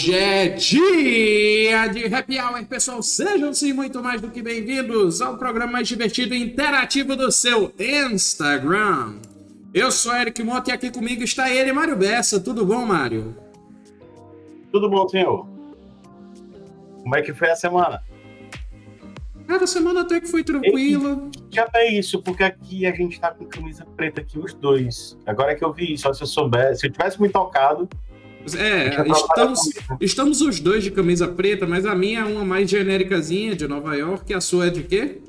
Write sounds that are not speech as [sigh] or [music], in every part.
Hoje é dia de happy hour, pessoal. Sejam sim muito mais do que bem-vindos ao programa mais divertido e interativo do seu Instagram. Eu sou Eric Mota e aqui comigo está ele, Mário Bessa. Tudo bom, Mário? Tudo bom, senhor? Como é que foi a semana? Cara, a semana até que foi tranquila. Já é isso, porque aqui a gente tá com camisa preta aqui, os dois. Agora que eu vi isso, se eu soubesse, se eu tivesse me tocado, é, estamos, estamos os dois de camisa preta, mas a minha é uma mais genéricazinha de Nova York. A sua é de quê?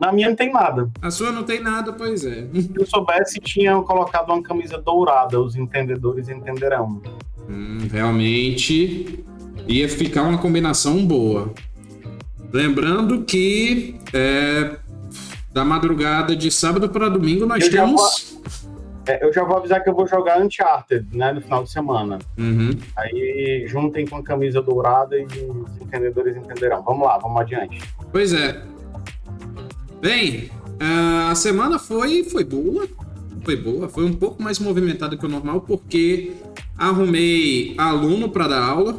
Na minha não tem nada. A sua não tem nada, pois é. Se eu soubesse, tinham colocado uma camisa dourada, os entendedores entenderão. Hum, realmente ia ficar uma combinação boa. Lembrando que é, da madrugada de sábado para domingo nós eu temos. É, eu já vou avisar que eu vou jogar Uncharted, né, no final de semana. Uhum. Aí juntem com a camisa dourada e os entendedores entenderão. Vamos lá, vamos adiante. Pois é. Bem, a semana foi, foi boa. Foi boa, foi um pouco mais movimentada que o normal, porque arrumei aluno para dar aula.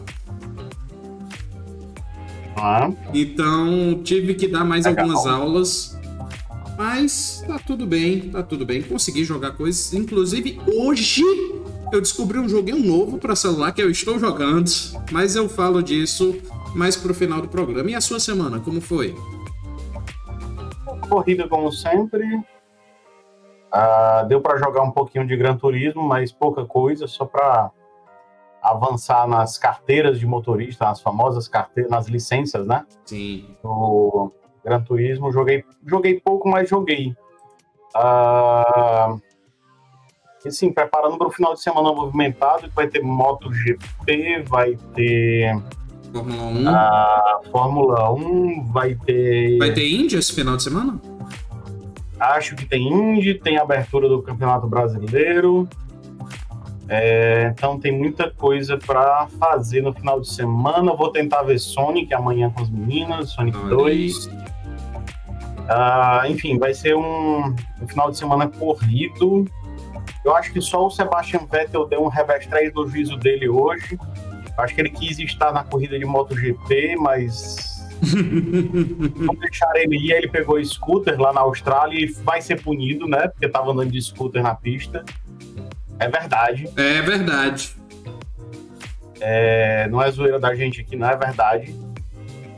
Ah. Então tive que dar mais Legal. algumas aulas mas tá tudo bem, tá tudo bem. Consegui jogar coisas. Inclusive, hoje eu descobri um joguinho novo para celular que eu estou jogando, mas eu falo disso mais pro final do programa. E a sua semana, como foi? Corrida como sempre. Uh, deu para jogar um pouquinho de Gran Turismo, mas pouca coisa, só para avançar nas carteiras de motorista, nas famosas carteiras, nas licenças, né? Sim. O Gran Turismo, joguei, joguei pouco, mas joguei. Uh, e sim, preparando para o final de semana movimentado, vai ter MotoGP, vai ter Fórmula 1. Uh, Fórmula 1, vai ter. Vai ter Índia esse final de semana? Acho que tem Indy, tem abertura do Campeonato Brasileiro. É, então tem muita coisa para fazer no final de semana. Vou tentar ver Sonic amanhã com as meninas, Sonic Olha 2. Uh, enfim, vai ser um, um, final de semana corrido. Eu acho que só o Sebastian Vettel deu um revés 3 do juízo dele hoje. Eu acho que ele quis estar na corrida de MotoGP, mas [laughs] não deixaram ele ir. Ele pegou scooter lá na Austrália e vai ser punido, né? Porque tava andando de scooter na pista. É verdade. É verdade. É, não é zoeira da gente aqui, não é verdade.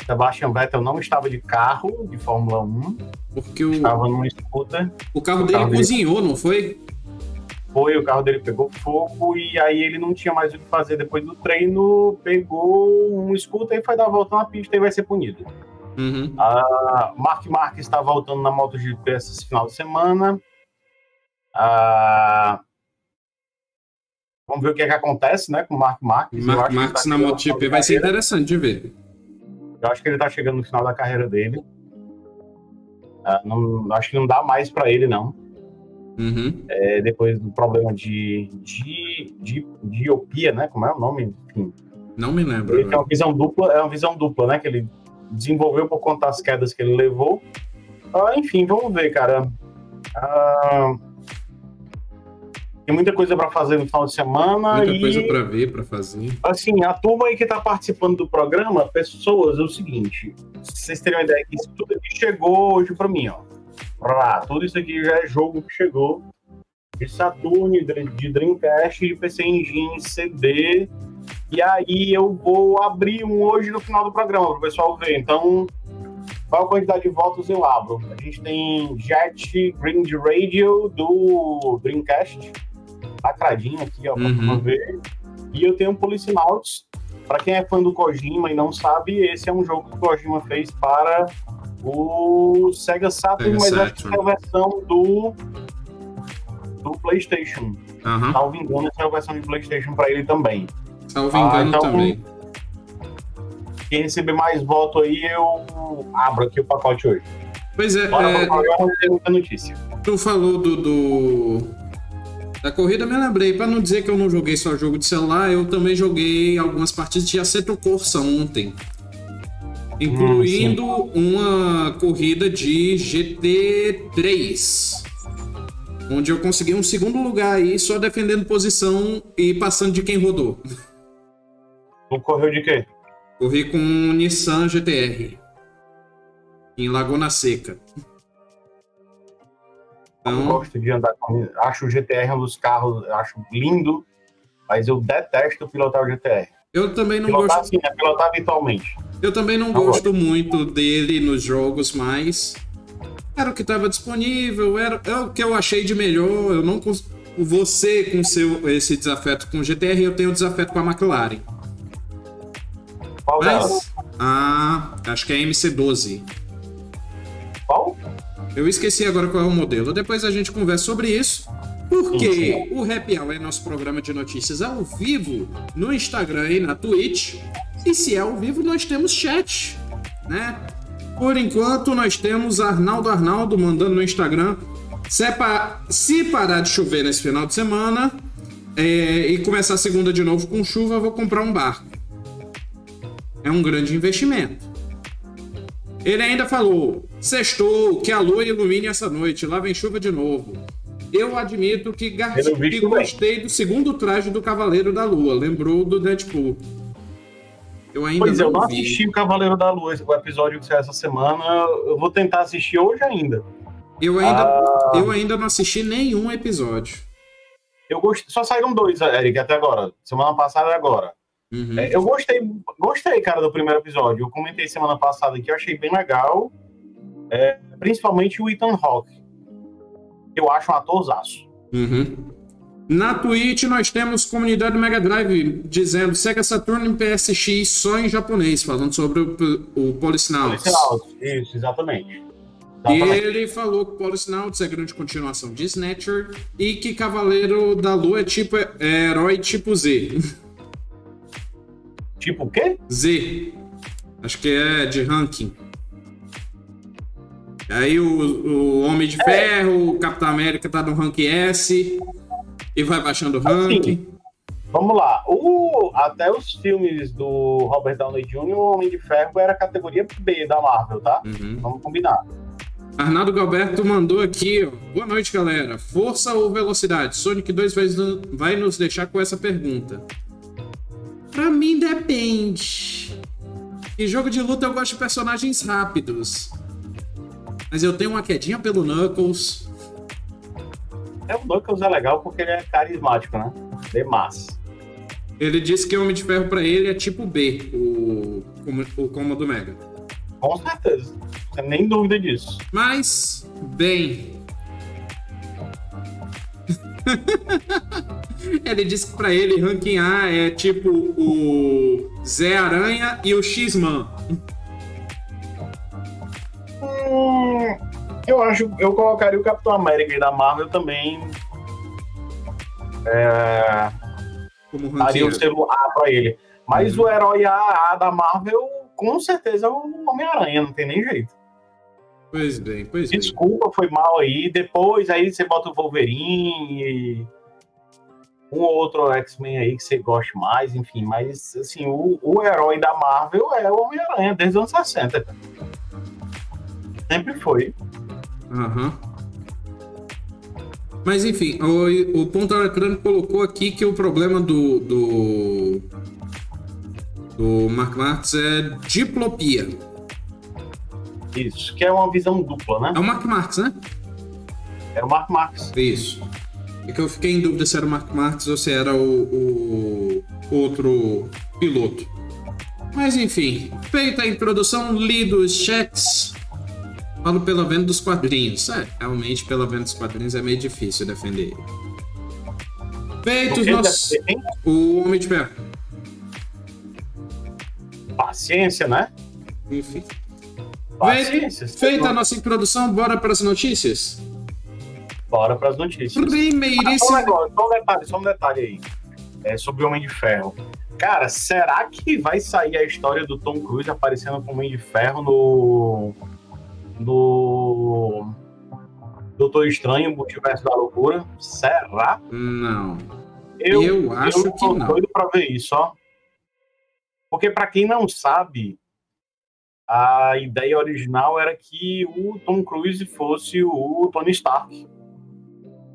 Sebastian Vettel não estava de carro de Fórmula 1. Porque o... Estava numa scooter. O carro o dele carro cozinhou, dele... não foi? Foi, o carro dele pegou fogo e aí ele não tinha mais o que fazer depois do treino, pegou um scooter e foi dar a volta na pista e vai ser punido. Uhum. A Mark Marques está voltando na MotoGP esse final de semana. A... Vamos ver o que, é que acontece né, com o Mark Marques. Mark Marques tá na MotoGP vai ser interessante de ver. Eu acho que ele tá chegando no final da carreira dele. Uh, não, acho que não dá mais para ele, não. Uhum. É, depois do problema de, de, de, de diopia, né? Como é o nome? Enfim. Não me lembro. Ele tem uma visão dupla, é uma visão dupla, né? Que ele desenvolveu por conta das quedas que ele levou. Uh, enfim, vamos ver, cara. Uh, tem muita coisa para fazer no final de semana. Muita e, coisa para ver, para fazer. Assim, a turma aí que está participando do programa, pessoas, é o seguinte: vocês terem uma ideia que isso tudo aqui chegou hoje para mim, ó. Pra, tudo isso aqui já é jogo que chegou de Saturn, de Dreamcast, de PC Engine, CD. E aí eu vou abrir um hoje no final do programa para o pessoal ver. Então, qual a quantidade de votos eu abro? A gente tem Jet Green Radio do Dreamcast lacradinho aqui, ó, pra uhum. ver. E eu tenho um Policenauts. Para quem é fã do Kojima e não sabe, esse é um jogo que o Kojima fez para o Sega Saturn, Sega mas acho que é a versão do, do PlayStation. Uhum. Salvo engano, essa é a versão de PlayStation para ele também. Salvo engano ah, então, também. Quem receber mais voto aí, eu abro aqui o pacote hoje. Pois é. Bora é... muita notícia. Tu falou do, do da corrida me lembrei, para não dizer que eu não joguei só jogo de celular, eu também joguei algumas partidas de Assetto Corsa ontem. Incluindo hum, uma corrida de GT3. Onde eu consegui um segundo lugar aí, só defendendo posição e passando de quem rodou. Tu correu de quê? Corri com um Nissan GTR. Em Laguna Seca. Eu gosto de andar com. Acho o GTR um dos carros, acho lindo, mas eu detesto pilotar o GTR. Eu também não pilotar, gosto. Sim, né? Pilotar habitualmente. Eu também não, não gosto, gosto muito dele nos jogos, mas era o que estava disponível, era, é o que eu achei de melhor. Eu não você com seu esse desafeto com o GTR, eu tenho desafeto com a McLaren. Qual Mas, Ah, acho que é a MC12. Qual? Eu esqueci agora qual é o modelo. Depois a gente conversa sobre isso. Porque o Happy Hour é nosso programa de notícias ao vivo no Instagram e na Twitch. E se é ao vivo, nós temos chat, né? Por enquanto, nós temos Arnaldo Arnaldo mandando no Instagram. Se, é parar de chover nesse final de semana é... e começar a segunda de novo com chuva, eu vou comprar um barco. É um grande investimento. Ele ainda falou: Sextou, que a lua ilumine essa noite, lá vem chuva de novo. Eu admito que, gar... que gostei do segundo traje do Cavaleiro da Lua, lembrou do Deadpool. Eu ainda pois não eu não assisti o Cavaleiro da Lua, o episódio que saiu essa semana. Eu vou tentar assistir hoje ainda. Eu ainda, ah... eu ainda não assisti nenhum episódio. Eu gostei, só saíram dois, Eric, até agora. Semana passada e agora. Uhum. É, eu gostei, gostei, cara, do primeiro episódio. Eu comentei semana passada que eu achei bem legal. É, principalmente o Ethan Hawke. Eu acho um atorzaço. Uhum. Na Twitch nós temos comunidade Mega Drive dizendo Sega Saturn PSX só em japonês, falando sobre o, o Policenauts. Policenauts, isso, exatamente. E ele falou que Policenauts é grande continuação de Snatcher e que Cavaleiro da Lua é tipo é, herói tipo Z. Tipo o quê? Z. Acho que é de ranking. Aí o, o Homem de é. Ferro, o Capitão América tá no rank S e vai baixando o ranking. Assim, vamos lá. O, até os filmes do Robert Downey Jr., o Homem de Ferro era categoria B da Marvel, tá? Uhum. Vamos combinar. Arnaldo Galberto mandou aqui, ó. Boa noite, galera. Força ou velocidade? Sonic 2 vai, vai nos deixar com essa pergunta. Pra mim depende. Em jogo de luta eu gosto de personagens rápidos. Mas eu tenho uma quedinha pelo Knuckles. É, o Knuckles é legal porque ele é carismático, né? Demais. Ele disse que o Homem de Ferro pra ele é tipo B, o, o Cômodo Mega. Com certeza. Nem dúvida disso. Mas, bem. [laughs] ele disse que pra ele ranking A é tipo o Zé Aranha e o X-Man. Hum, eu acho, eu colocaria o Capitão América da Marvel também. É, Como daria o selo A pra ele. Mas uhum. o herói A, A da Marvel, com certeza é o Homem-Aranha, não tem nem jeito. Pois bem, pois bem. Desculpa, foi mal aí. Depois aí você bota o Wolverine e um ou outro X-Men aí que você goste mais, enfim. Mas, assim, o, o herói da Marvel é o Homem-Aranha desde os anos 60. Sempre foi. Aham. Mas enfim, o, o Ponto Arcrano colocou aqui que o problema do, do, do Mark Marx é diplopia. Isso, que é uma visão dupla, né? É o Mark Marx, né? É o Mark Marx. Isso. É que eu fiquei em dúvida se era o Mark Marx ou se era o, o outro piloto. Mas enfim, feita a introdução, lido os chats, falo pela venda dos quadrinhos. É, realmente, pela venda dos quadrinhos é meio difícil defender ele. Feitos nossos... O Homem de Ferro. Paciência, né? Enfim. Paciência. Feita a nossa introdução, bora para as notícias? Bora para as notícias. Primeiríssimo. Ah, só, um negócio, só um detalhe, só um detalhe aí. É, sobre o Homem de Ferro. Cara, será que vai sair a história do Tom Cruise aparecendo como Homem de Ferro no. No. Doutor Estranho, Multiverso da Loucura? Será? Não. Eu, eu acho eu que não. doido pra ver isso, ó. Porque, para quem não sabe, a ideia original era que o Tom Cruise fosse o Tony Stark. Sim,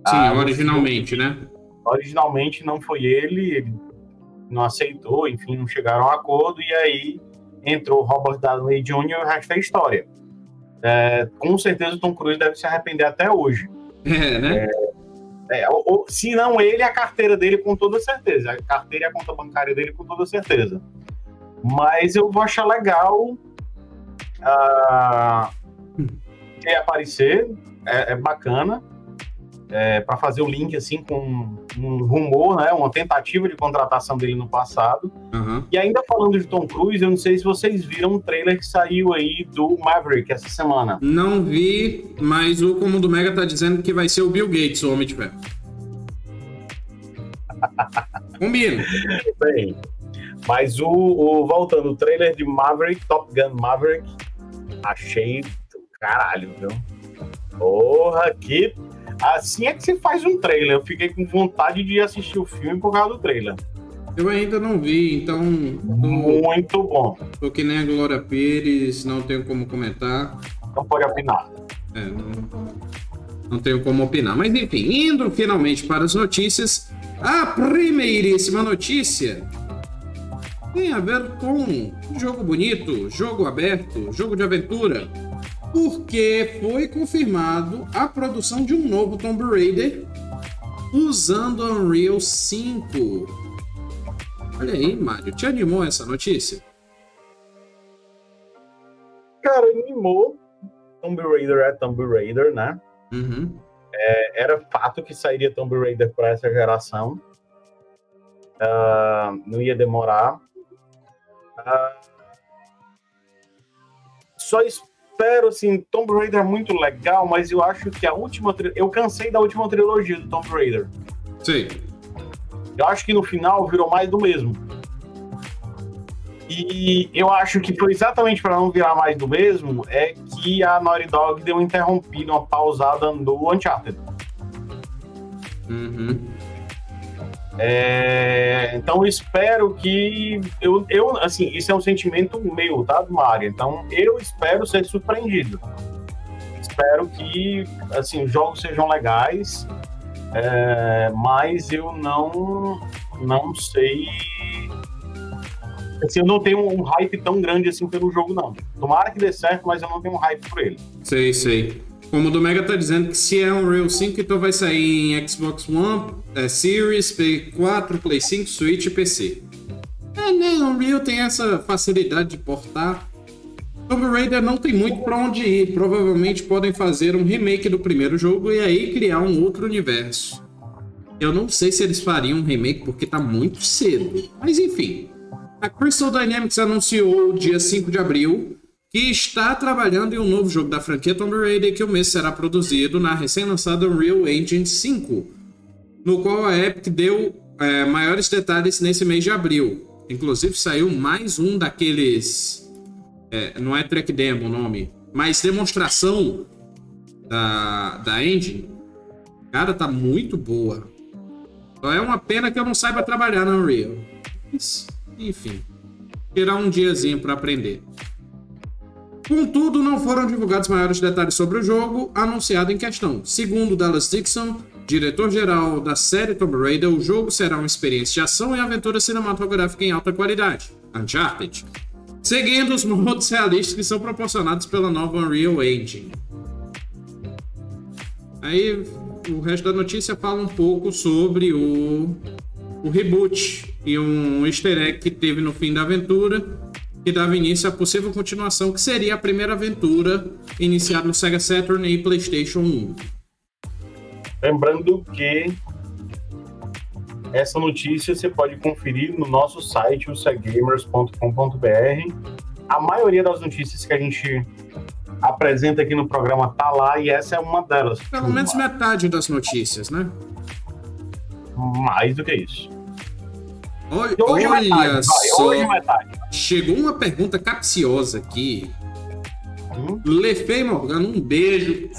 ah, originalmente, né? Originalmente não foi ele, ele não aceitou, enfim, não chegaram a um acordo, e aí entrou Robert Downey Jr. e o resto é história. É, com certeza o Tom Cruise deve se arrepender até hoje. [laughs] É, né? É, é, ou, se não ele, a carteira dele com toda certeza. A carteira e a conta bancária dele com toda certeza. Mas eu vou achar legal uh, ele aparecer, é, é bacana é, para fazer o link assim com um rumor, né, uma tentativa de contratação dele no passado. Uhum. E ainda falando de Tom Cruise, eu não sei se vocês viram um trailer que saiu aí do Maverick essa semana. Não vi, mas o como do Mega tá dizendo que vai ser o Bill Gates, o Homem de Ferro. [laughs] Combina. Bem, mas o, o voltando, o trailer de Maverick, Top Gun Maverick, achei do caralho, viu? Porra, que Assim é que se faz um trailer. Eu fiquei com vontade de assistir o filme por causa do trailer. Eu ainda não vi, então. Muito bom. Tô que nem a Glória Pires, não tenho como comentar. Não pode opinar. É, não, não tenho como opinar. Mas enfim, indo finalmente para as notícias. A primeiríssima notícia tem a ver com jogo bonito, jogo aberto, jogo de aventura porque foi confirmado a produção de um novo Tomb Raider usando Unreal 5. Olha aí, Mário, te animou essa notícia? Cara, animou. Tomb Raider é Tomb Raider, né? Uhum. É, era fato que sairia Tomb Raider para essa geração. Uh, não ia demorar. Uh, só espero espero, assim, Tomb Raider é muito legal, mas eu acho que a última. Eu cansei da última trilogia do Tomb Raider. Sim. Eu acho que no final virou mais do mesmo. E eu acho que foi exatamente para não virar mais do mesmo é que a Naughty Dog deu uma interrompida, uma pausada no Uncharted. Uhum. É, então espero que eu, eu assim isso é um sentimento meu tá Mário então eu espero ser surpreendido. Espero que assim os jogos sejam legais é, mas eu não não sei. Assim, eu não tenho um hype tão grande assim pelo jogo não. Tomara que dê certo mas eu não tenho um hype por ele. Sei sei como o do Mega tá dizendo que se é um Real 5, então vai sair em Xbox One, é, Series, Play 4, Play 5, Switch e PC. É, né? Unreal tem essa facilidade de portar. Tomb Raider não tem muito para onde ir. Provavelmente podem fazer um remake do primeiro jogo e aí criar um outro universo. Eu não sei se eles fariam um remake porque tá muito cedo. Mas enfim. A Crystal Dynamics anunciou dia 5 de abril que está trabalhando em um novo jogo da franquia Tomb Raider que o mês será produzido na recém-lançada Unreal Engine 5, no qual a Epic deu é, maiores detalhes nesse mês de abril. Inclusive saiu mais um daqueles. É, não é track demo o nome, mas demonstração da, da engine. Cara, tá muito boa. Só é uma pena que eu não saiba trabalhar na Unreal. Enfim, tirar um diazinho para aprender. Contudo, não foram divulgados maiores detalhes sobre o jogo anunciado em questão. Segundo Dallas Dixon, diretor-geral da série Tomb Raider, o jogo será uma experiência de ação e aventura cinematográfica em alta qualidade, Uncharted, seguindo os modos realistas que são proporcionados pela nova Unreal Engine. Aí o resto da notícia fala um pouco sobre o, o reboot e um easter egg que teve no fim da aventura que dava início à possível continuação, que seria a primeira aventura iniciada no Sega Saturn e PlayStation 1. Lembrando que essa notícia você pode conferir no nosso site, o segamers.com.br. A maioria das notícias que a gente apresenta aqui no programa tá lá e essa é uma delas. Pelo menos metade das notícias, né? Mais do que isso. Olha, hoje olha só. Hoje. Chegou uma pergunta capciosa aqui. Hum? Lefei Morgana, um beijo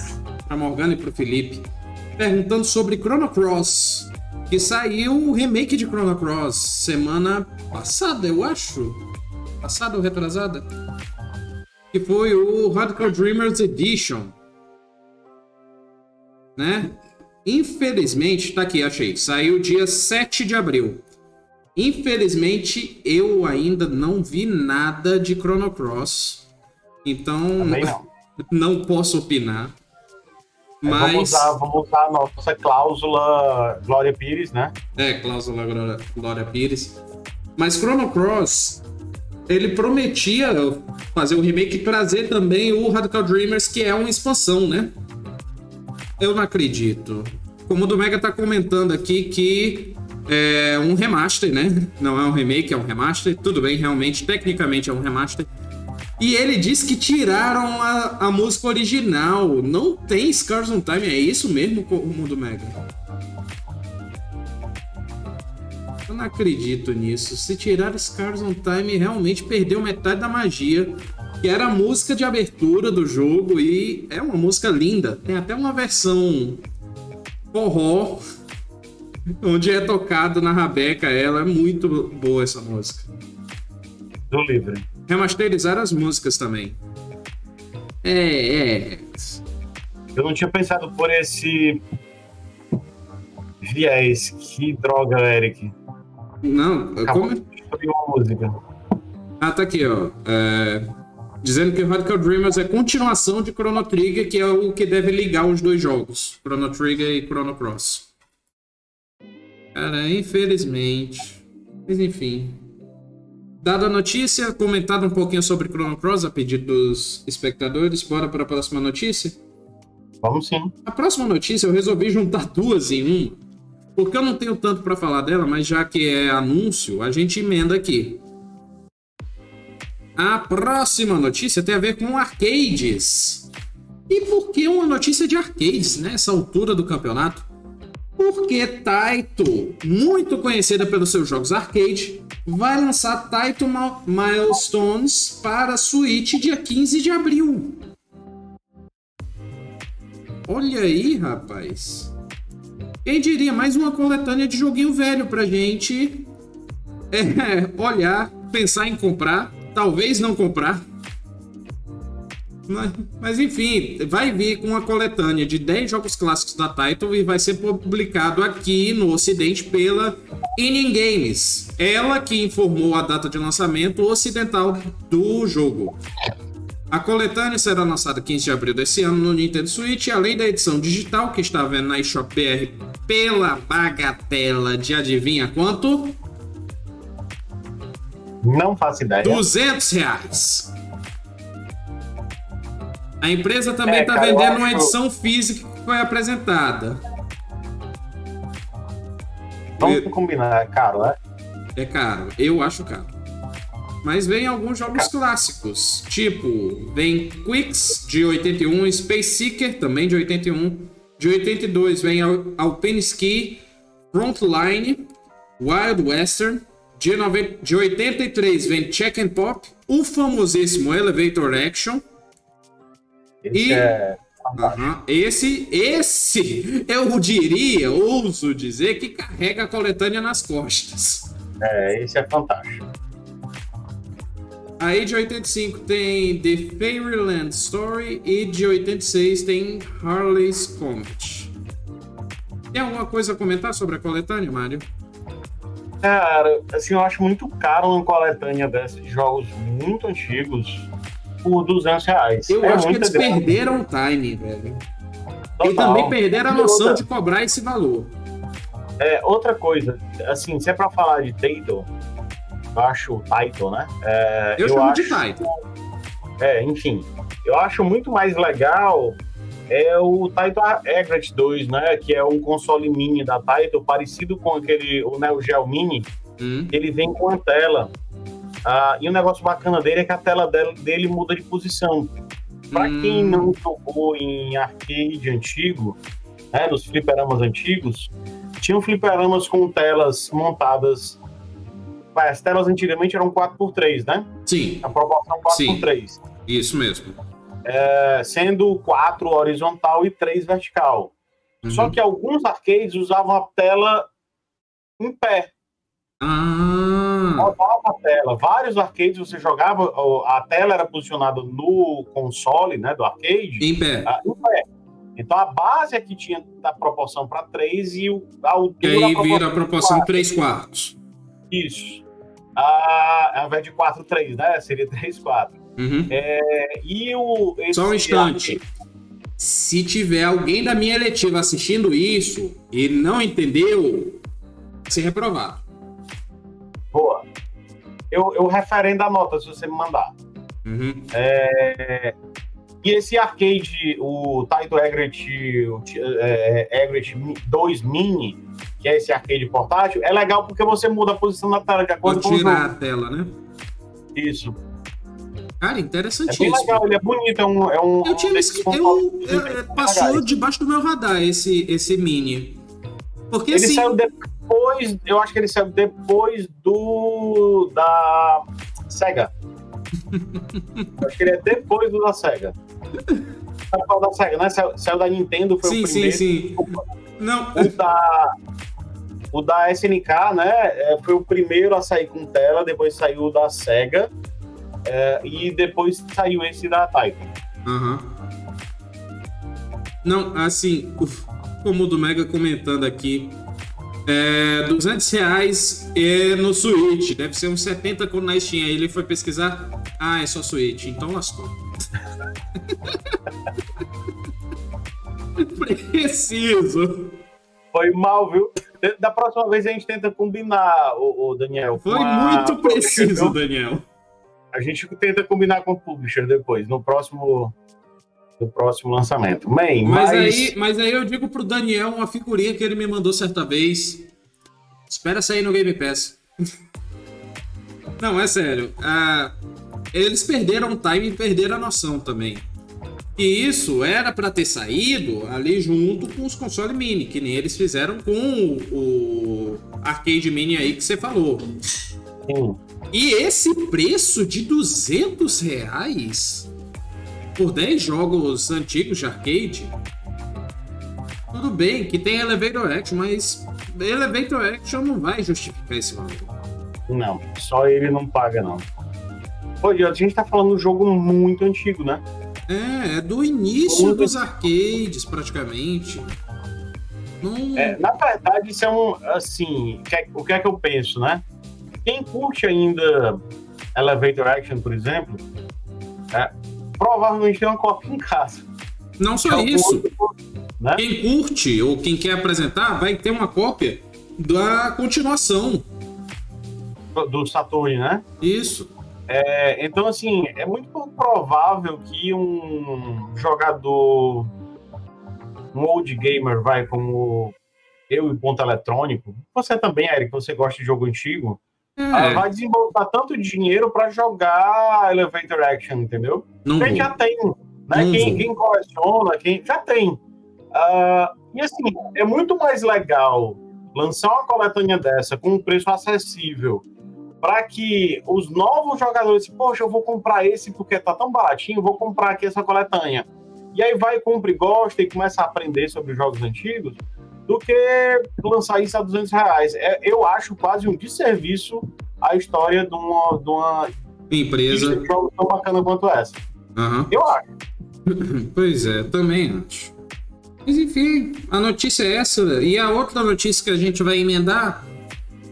pra Morgana e pro Felipe. Perguntando sobre Chrono Cross. Que saiu o remake de Chrono Cross semana passada, eu acho. Passada ou retrasada? Que foi o Hardcore Dreamers Edition. Né? Infelizmente, tá aqui, achei. Saiu dia 7 de abril. Infelizmente, eu ainda não vi nada de Chrono Cross. Então, não. [laughs] não posso opinar. Mas... Vamos, usar, vamos usar a nossa cláusula Glória Pires, né? É, cláusula Glória, Glória Pires. Mas Chrono Cross, ele prometia fazer o remake e trazer também o Radical Dreamers, que é uma expansão, né? Eu não acredito. Como o do Mega tá comentando aqui que é um remaster, né? Não é um remake, é um remaster. Tudo bem, realmente, tecnicamente é um remaster. E ele diz que tiraram a, a música original. Não tem Scars on Time, é isso mesmo, o Mundo Mega? Eu não acredito nisso. Se tirar Scars on Time, realmente perdeu metade da magia. Que era a música de abertura do jogo e é uma música linda. Tem até uma versão forró onde é tocado na Rabeca ela. É muito boa essa música. Do livro. Remasterizaram as músicas também. É, é. Eu não tinha pensado por esse viés. Que droga, Eric. Não, Acabou como... de uma música. Ah, tá aqui, ó. É... Dizendo que Radical Dreamers é continuação de Chrono Trigger, que é o que deve ligar os dois jogos, Chrono Trigger e Chrono Cross. Cara, infelizmente. Mas enfim. Dada a notícia, comentado um pouquinho sobre Chrono Cross a pedido dos espectadores, bora para a próxima notícia? Vamos sim. A próxima notícia eu resolvi juntar duas em um, porque eu não tenho tanto para falar dela, mas já que é anúncio, a gente emenda aqui. A próxima notícia tem a ver com arcades. E por que uma notícia de arcades nessa altura do campeonato? Porque Taito, muito conhecida pelos seus jogos arcade, vai lançar Taito Milestones para Switch dia 15 de abril. Olha aí, rapaz. Quem diria mais uma coletânea de joguinho velho pra gente é, olhar, pensar em comprar, talvez não comprar mas, mas, enfim, vai vir com uma coletânea de 10 jogos clássicos da Title e vai ser publicado aqui no Ocidente pela Inning Games. Ela que informou a data de lançamento ocidental do jogo. A coletânea será lançada 15 de abril desse ano no Nintendo Switch, além da edição digital que está vendo na eShop BR pela bagatela de adivinha quanto? Não faço ideia. 200 reais. A empresa também está é, vendendo acho... uma edição física que foi apresentada. Vamos Eu... combinar, é caro, né? É caro, eu acho caro. Mas vem alguns jogos clássicos, tipo, vem Quicks de 81, Space Seeker também de 81, de 82 vem Alpine Ski, Frontline, Wild Western, de, 90, de 83 vem Check and Pop, o famosíssimo Elevator Action, esse e... é. Uhum. Esse, esse, eu diria, ouso dizer, que carrega a coletânea nas costas. É, esse é fantástico. Aí de 85 tem The Fairyland Story e de 86 tem Harley's Comet. Tem alguma coisa a comentar sobre a coletânea, Mário? Cara, assim, eu acho muito caro uma coletânea desses jogos muito antigos por 200 reais. Eu é acho que eles grande. perderam o time, velho. Total. E também perderam a noção outra... de cobrar esse valor. É, outra coisa, assim, se é pra falar de eu acho title, né? É, eu, eu chamo acho, de title. É, enfim, eu acho muito mais legal é o Title Egret 2, né? Que é um console mini da Title, parecido com aquele, o Neo Geo Mini. Hum. Ele vem com a tela ah, e o um negócio bacana dele é que a tela dele muda de posição. Para hum. quem não jogou em arcade antigo, né, nos fliperamas antigos, tinham fliperamas com telas montadas. As telas antigamente eram 4x3, né? Sim. A proporção 4x3. Isso mesmo. É, sendo 4 horizontal e 3 vertical. Uhum. Só que alguns arcades usavam a tela em pé. Ah. Rodava a tela. Vários arcades você jogava, a tela era posicionada no console, né, do arcade. Em pé. Ah, em pé. Então a base é que tinha a proporção para 3 e a altura. E aí vira a proporção 3 quartos. Isso. Ah, ao invés de 4-3, né? Seria [laughs] 3-4. Uhum. É, e o. Só um instante. arcade- Se tiver alguém da minha eletiva assistindo isso e não entendeu, reprovado. Boa. Eu, eu referendo a nota se você me mandar. Uhum. É, e esse arcade, o Taito Egret, o é, é, Egret 2 Mini, que é esse arcade portátil, é legal porque você muda a posição da tela de acordo Pode com o tirar jogo. a tela, né? Isso. Cara, É bem interessantíssimo. legal, ele é bonito, é um. É um Eu tinha um esque- consoles eu, eu- bem eu- passou legais. debaixo do meu radar esse, esse mini. Porque Ele assim. saiu depois, eu acho que ele saiu depois do. da SEGA. eu acho que ele é depois do da SEGA. Sabe qual é o da SEGA, né? Saiu, saiu da Nintendo, foi sim, o sim, primeiro. sim. Não, O da, o da SNK, né? é, Foi o primeiro a sair com tela, depois saiu o da SEGA. é, e depois saiu esse da Taito. Aham. Não, assim, uf, como o do Mega comentando aqui, é 200 reais é no Switch, deve ser uns 70 quando na Steam. Aí ele foi pesquisar, ah, é só Switch, então lascou. [laughs] Preciso. Foi mal, viu? Da próxima vez a gente tenta combinar, o, o Daniel. Foi muito preciso? Daniel. A gente tenta combinar com o publisher depois, no próximo, no próximo lançamento. Man, Mas, mas, aí, mas aí eu digo pro Daniel uma figurinha que ele me mandou certa vez. Espera sair no Game Pass. Não, é sério. Ah, eles perderam o time e perderam a noção também. E isso era pra ter saído ali junto com os consoles mini, que nem eles fizeram com o, o arcade mini aí que você falou. sim, E esse preço de 200 reais por 10 jogos antigos de arcade? Tudo bem que tem Elevator Action, mas Elevator Action não vai justificar esse valor. não, só ele não paga, não. Pô, a gente tá falando de um jogo muito antigo, né? É, é do início dos arcades, praticamente. Não... É, na verdade, isso é um, assim, é- o que é que eu penso, né? Quem curte ainda Elevator Action, por exemplo, é, provavelmente tem uma cópia em casa. Não só é isso. outro, Né? Quem curte ou quem quer apresentar vai ter uma cópia da continuação. Do Saturn, né? Isso. É, então, assim, é muito pouco provável que um jogador, um old gamer, vai como eu e ponto eletrônico, você também, Eric, você gosta de jogo antigo, ah, É, vai desembolsar tanto dinheiro para jogar Elevator Action, entendeu? não Quem vou. já tem, né? Quem, quem coleciona, quem já tem. Ah, e assim, é muito mais legal lançar uma coletânea dessa com um preço acessível para que os novos jogadores, poxa, eu vou comprar esse porque tá tão baratinho, vou comprar aqui essa coletânea. E aí vai, compra e gosta e começa a aprender sobre jogos antigos, do que lançar isso a 200 reais. É, eu acho quase um desserviço a história de uma, de uma Empresa. de tão bacana quanto essa. Aham. Eu acho. [clears throat] Pois é, também acho. Mas enfim, a notícia é essa. E a outra notícia que a gente vai emendar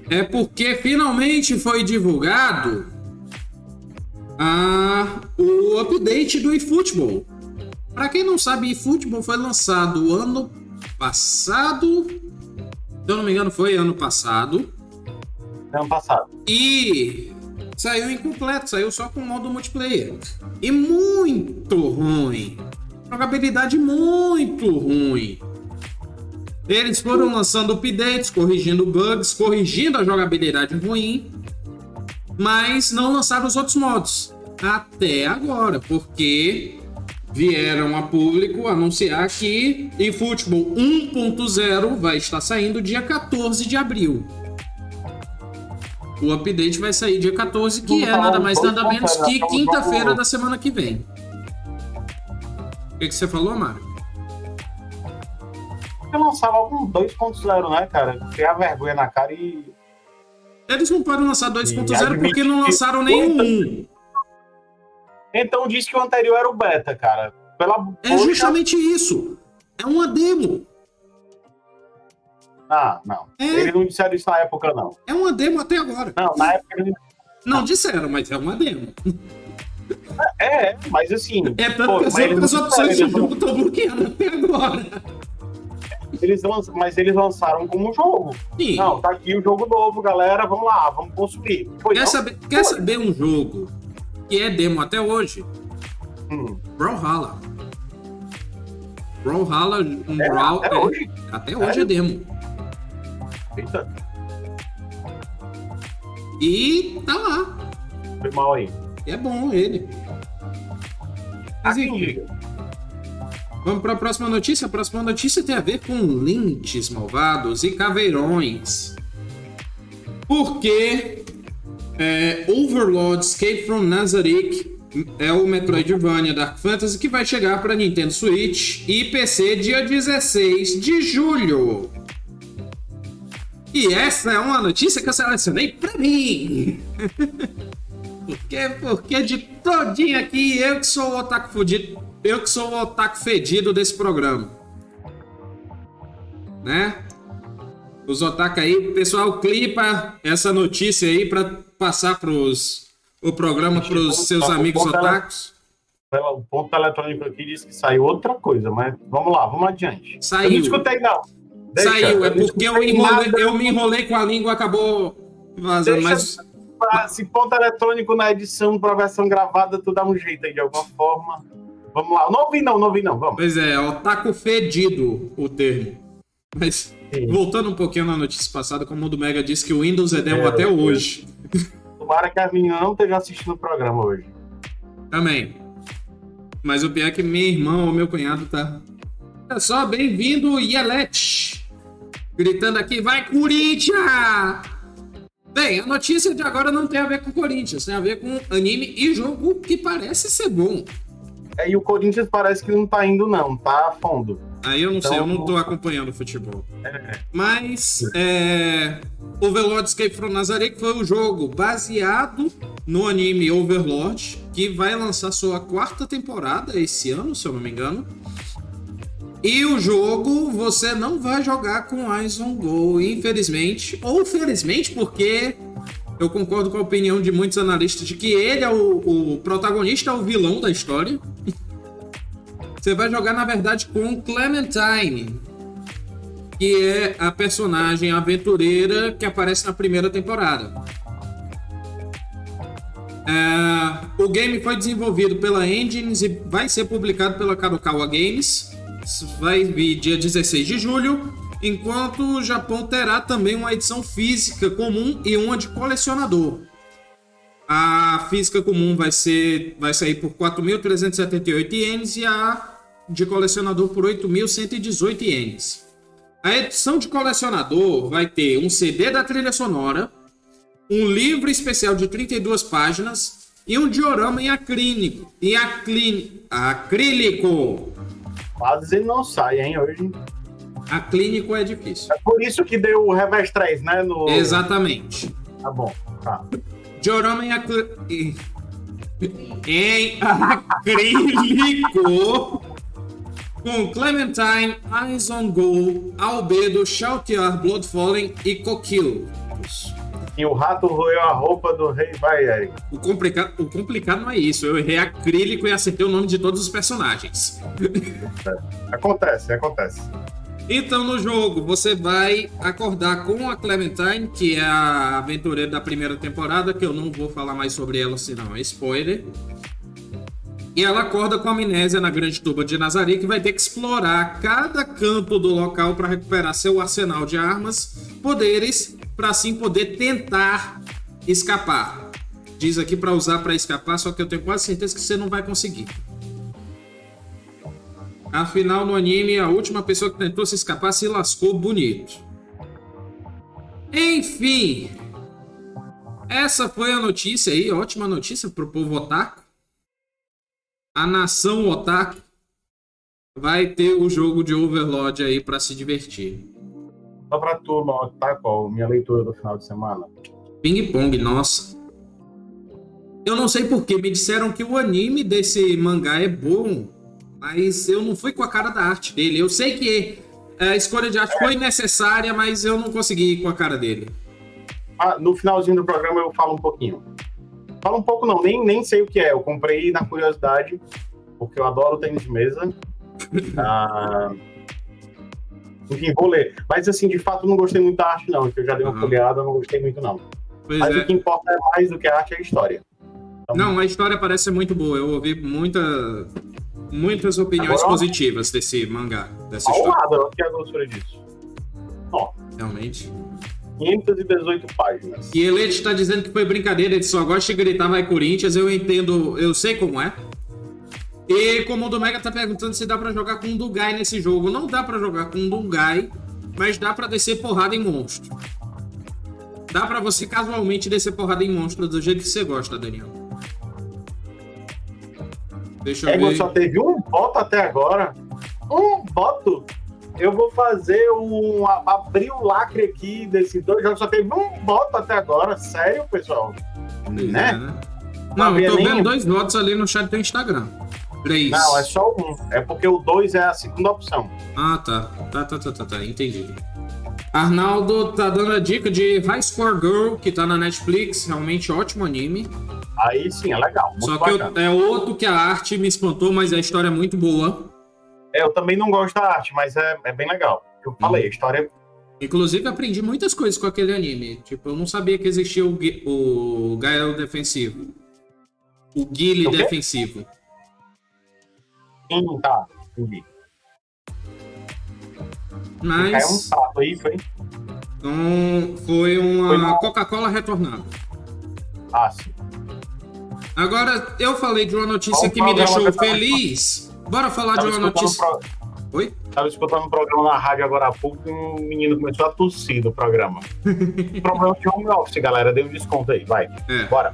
é porque finalmente foi divulgado a, o update do eFootball. Para quem não sabe, eFootball foi lançado ano passado. Se eu não me engano, foi ano passado. Ano passado. E saiu incompleto, saiu só com modo multiplayer. E muito ruim. Jogabilidade muito ruim. Eles foram lançando updates, corrigindo bugs, corrigindo a jogabilidade ruim, mas não lançaram os outros modos. Até agora, porque vieram a público anunciar que eFootball 1.0 vai estar saindo dia 14 de abril. O update vai sair dia 14, que é nada mais nada menos que quinta-feira da semana que vem. O que, que você falou, Mário? Eu lançava algum 2.0, né, cara? Criar vergonha na cara e. Eles não podem lançar 2.0 E porque não lançaram que nenhum muita- 1. Então diz que o anterior era o beta, cara. Pela É justamente isso. É uma demo. Não, não. É... Eles não disseram isso na época, não. É uma demo até agora. Não, na época eles... Não disseram, mas é uma demo. É, mas assim. É tanto que as outras opções de jogo estão bloqueadas até agora. Eles mas eles lançaram como jogo. Sim. Não, tá aqui o jogo novo, galera. Vamos lá, vamos consumir. Foi, quer, saber, quer saber um jogo que é demo até hoje? Hum. Brawlhalla. Brawlhalla, um é, Brawl. Até é, hoje? Até hoje é, é demo. Eita. E tá lá. Foi mal aí. E é bom ele. Mas, enfim, Vamos para a próxima notícia. A próxima notícia tem a ver com lintes malvados e caveirões. Porque é, Overlord Escape from Nazarick é o Metroidvania Dark Fantasy que vai chegar para Nintendo Switch e PC dia 16 de julho. E essa é uma notícia que eu selecionei para mim. [laughs] porque, porque de todinho aqui, eu que sou o otaku fudido, eu que sou o otaku fedido desse programa. Né? Os otaku aí, pessoal, clipa essa notícia aí para passar pros o programa para os seus tá, amigos otakus. O ponto eletrônico aqui diz que saiu outra coisa, mas vamos lá, vamos adiante. Saiu. Eu não escutei, não. Deixa, saiu, é porque eu, enrolei, eu me enrolei com a língua, acabou vazando, mas... Se ponto eletrônico na edição para a versão gravada, tu dá um jeito aí de alguma forma. Vamos lá. Não ouvi não, não ouvi não, vamos. Pois é, otaku fedido o termo. Mas, Sim. voltando um pouquinho na notícia passada, como o do Mega disse que o Windows é demo é, até hoje. Tomara que a menina não esteja assistindo o programa hoje. Também. Mas o pior é que minha irmã ou meu cunhado tá. Olha só, bem-vindo, Yelete! Gritando aqui, vai Corinthians! Bem, a notícia de agora não tem a ver com Corinthians, tem a ver com anime e jogo que parece ser bom. É, e o Corinthians parece que não tá indo, não, tá a fundo. Aí eu não então, sei, eu não tô acompanhando o futebol. É. Mas é, Overlord Escape from Nazareth foi o um jogo baseado no anime Overlord, que vai lançar sua quarta temporada esse ano, se eu não me engano. E o jogo você não vai jogar com Eyes on Go, infelizmente. Ou felizmente, porque eu concordo com a opinião de muitos analistas de que ele é o, o protagonista, é o vilão da história. Você vai jogar, na verdade, com Clementine, que é a personagem aventureira que aparece na primeira temporada. É, o game foi desenvolvido pela Engines e vai ser publicado pela Kadokawa Games. Vai vir dia 16 de julho, enquanto o Japão terá também uma edição física comum e uma de colecionador. A física comum vai ser vai sair por 4.378 ienes e a de colecionador por 8.118 ienes. A edição de colecionador vai ter um CD da trilha sonora, um livro especial de 32 páginas e um diorama em acrílico. Em acrílico. Quase não sai, hein, hoje. Aclínico é difícil. É por isso que deu o revés 3, né? No... Exatamente. Tá bom. Tá. Diorama em acrílico. Em acrílico com Clementine, Eyes on Goal, Albedo, Shoutiar, Bloodfallen e Coquille. E o rato roeu a roupa do rei vai, Eric. O complicado, o complicado não é isso. Eu errei acrílico e acertei o nome de todos os personagens. Acontece, acontece. Então, no jogo, você vai acordar com a Clementine, que é a aventureira da primeira temporada, que eu não vou falar mais sobre ela, senão é spoiler. E ela acorda com amnésia na grande tuba de Nazaré, que vai ter que explorar cada canto do local para recuperar seu arsenal de armas, poderes, para assim poder tentar escapar. Diz aqui para usar para escapar, só que eu tenho quase certeza que você não vai conseguir. Afinal, no anime, a última pessoa que tentou se escapar se lascou bonito. Enfim, essa foi a notícia aí, ótima notícia pro povo otaku. A nação otaku vai ter o jogo de Overlord aí para se divertir. Só pra turma otaku, minha leitura do final de semana. Ping Pong, nossa. Eu não sei porque me disseram que o anime desse mangá é bom mas eu não fui com a cara da arte dele. Eu sei que a escolha de arte foi necessária, mas eu não consegui ir com a cara dele. Ah, no finalzinho do programa eu falo um pouquinho. Fala um pouco não, nem, nem sei o que é. Eu comprei na curiosidade, porque eu adoro tênis de mesa. [laughs] ah, enfim, vou ler. Mas assim, de fato, não gostei muito da arte, não. Que eu já dei uma uhum. folheada, não gostei muito, não. Pois Mas é. o que importa é mais do que a arte é a história. Então, não, a história parece ser muito boa. Eu ouvi muita, muitas opiniões agora, positivas desse mangá, dessa história. Lado, que eu gostei disso. Ó. Realmente. 518 páginas. E Elete está dizendo que foi brincadeira, ele só gosta de gritar vai Corinthians, eu entendo, eu sei como é. E como o do Mega tá perguntando se dá para jogar com um Dugai nesse jogo. Não dá para jogar com um Dugai, mas dá para descer porrada em monstro. Dá para você casualmente descer porrada em monstro do jeito que você gosta, Daniel. Deixa eu é, ver. só teve um voto até agora. Um voto eu vou fazer um. abrir o lacre aqui desses dois jogos. Só teve um voto até agora. Sério, pessoal? Né? É, né? Não, eu tô vendo dois votos ali no chat do Instagram. Três. Não, é só um. É porque o dois é a segunda opção. Ah, tá. Tá, tá, tá, tá, tá. Entendi. Arnaldo tá dando a dica de High Score Girl, que tá na Netflix. Realmente ótimo anime. Aí sim, é legal. Só que eu, é outro que a arte me espantou, mas a história é muito boa. É, eu também não gosto da arte, mas é, é bem legal. Eu falei, a história é Inclusive, aprendi muitas coisas com aquele anime. Tipo, eu não sabia que existia o, o Gael defensivo. O Guile defensivo. Sim, tá. Entendi. Mas. Caiu um sapo aí, foi? Então, foi uma Coca-Cola retornada. Ah, sim. Agora, eu falei de uma notícia que me deixou feliz. Bora falar de uma notícia. Pro... Oi? Tava escutando um programa na rádio agora há pouco e um menino começou a tossir do programa. [laughs] problema de home office, galera. Dê um desconto aí, vai. É. Bora.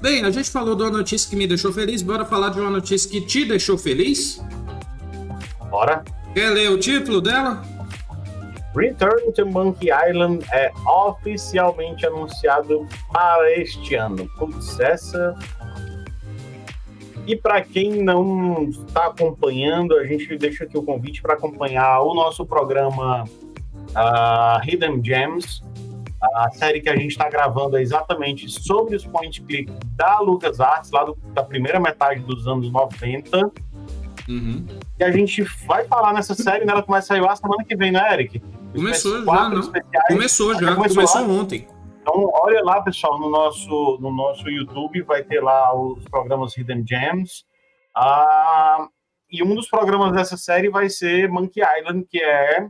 Bem, a gente falou de uma notícia que me deixou feliz. Bora falar de uma notícia que te deixou feliz? Bora. Quer ler o título dela? Return to Monkey Island é oficialmente anunciado para este ano. Putz, essa e para quem não está acompanhando, a gente deixa aqui o convite para acompanhar o nosso programa uh, Hidden Gems, a série que a gente está gravando exatamente sobre os point click da LucasArts, lá do, da primeira metade dos anos 90. Uhum. E a gente vai falar nessa série, né? Ela começa a sair lá semana que vem, né, Eric? Começou já, não? Começou já, começou, começou ontem. Então, olha lá, pessoal, no nosso, no nosso YouTube vai ter lá os programas Hidden Gems. Ah, e um dos programas dessa série vai ser Monkey Island, que é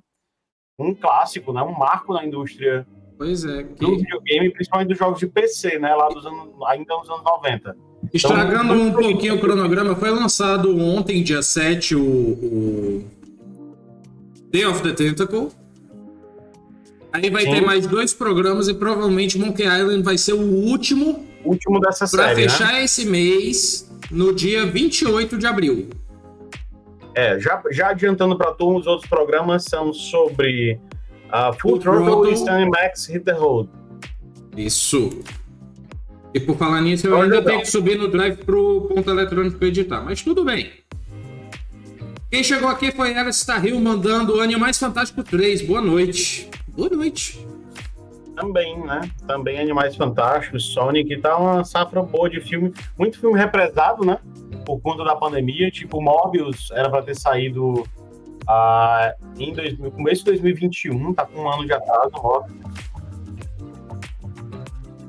um clássico, né? um marco na indústria pois é, que... do videogame, principalmente dos jogos de PC, né? lá dos anos, ainda nos anos 90. Estragando então, um pouquinho o cronograma, foi lançado ontem, dia 7, o, o Day of the Tentacle. Aí vai Sim. ter mais dois programas e provavelmente Monkey Island vai ser o último. Último dessa pra série. Pra fechar né? esse mês, no dia 28 de abril. É, já, já adiantando para turma, os outros programas são sobre uh, Full Throttle e Stanley Max Hit the Road. Isso. E por falar nisso, eu ainda tenho que subir no drive pro ponto eletrônico editar, mas tudo bem. Quem chegou aqui foi Alice Starrill mandando Animais Fantástico 3. Boa noite. Boa noite. Também, né? Também Animais Fantásticos, Sonic, tá uma safra boa de filme. Muito filme represado, né? Por conta da pandemia. Tipo, Morbius era para ter saído ah, em dois, no começo de 2021, tá com um ano de atraso, Morbius.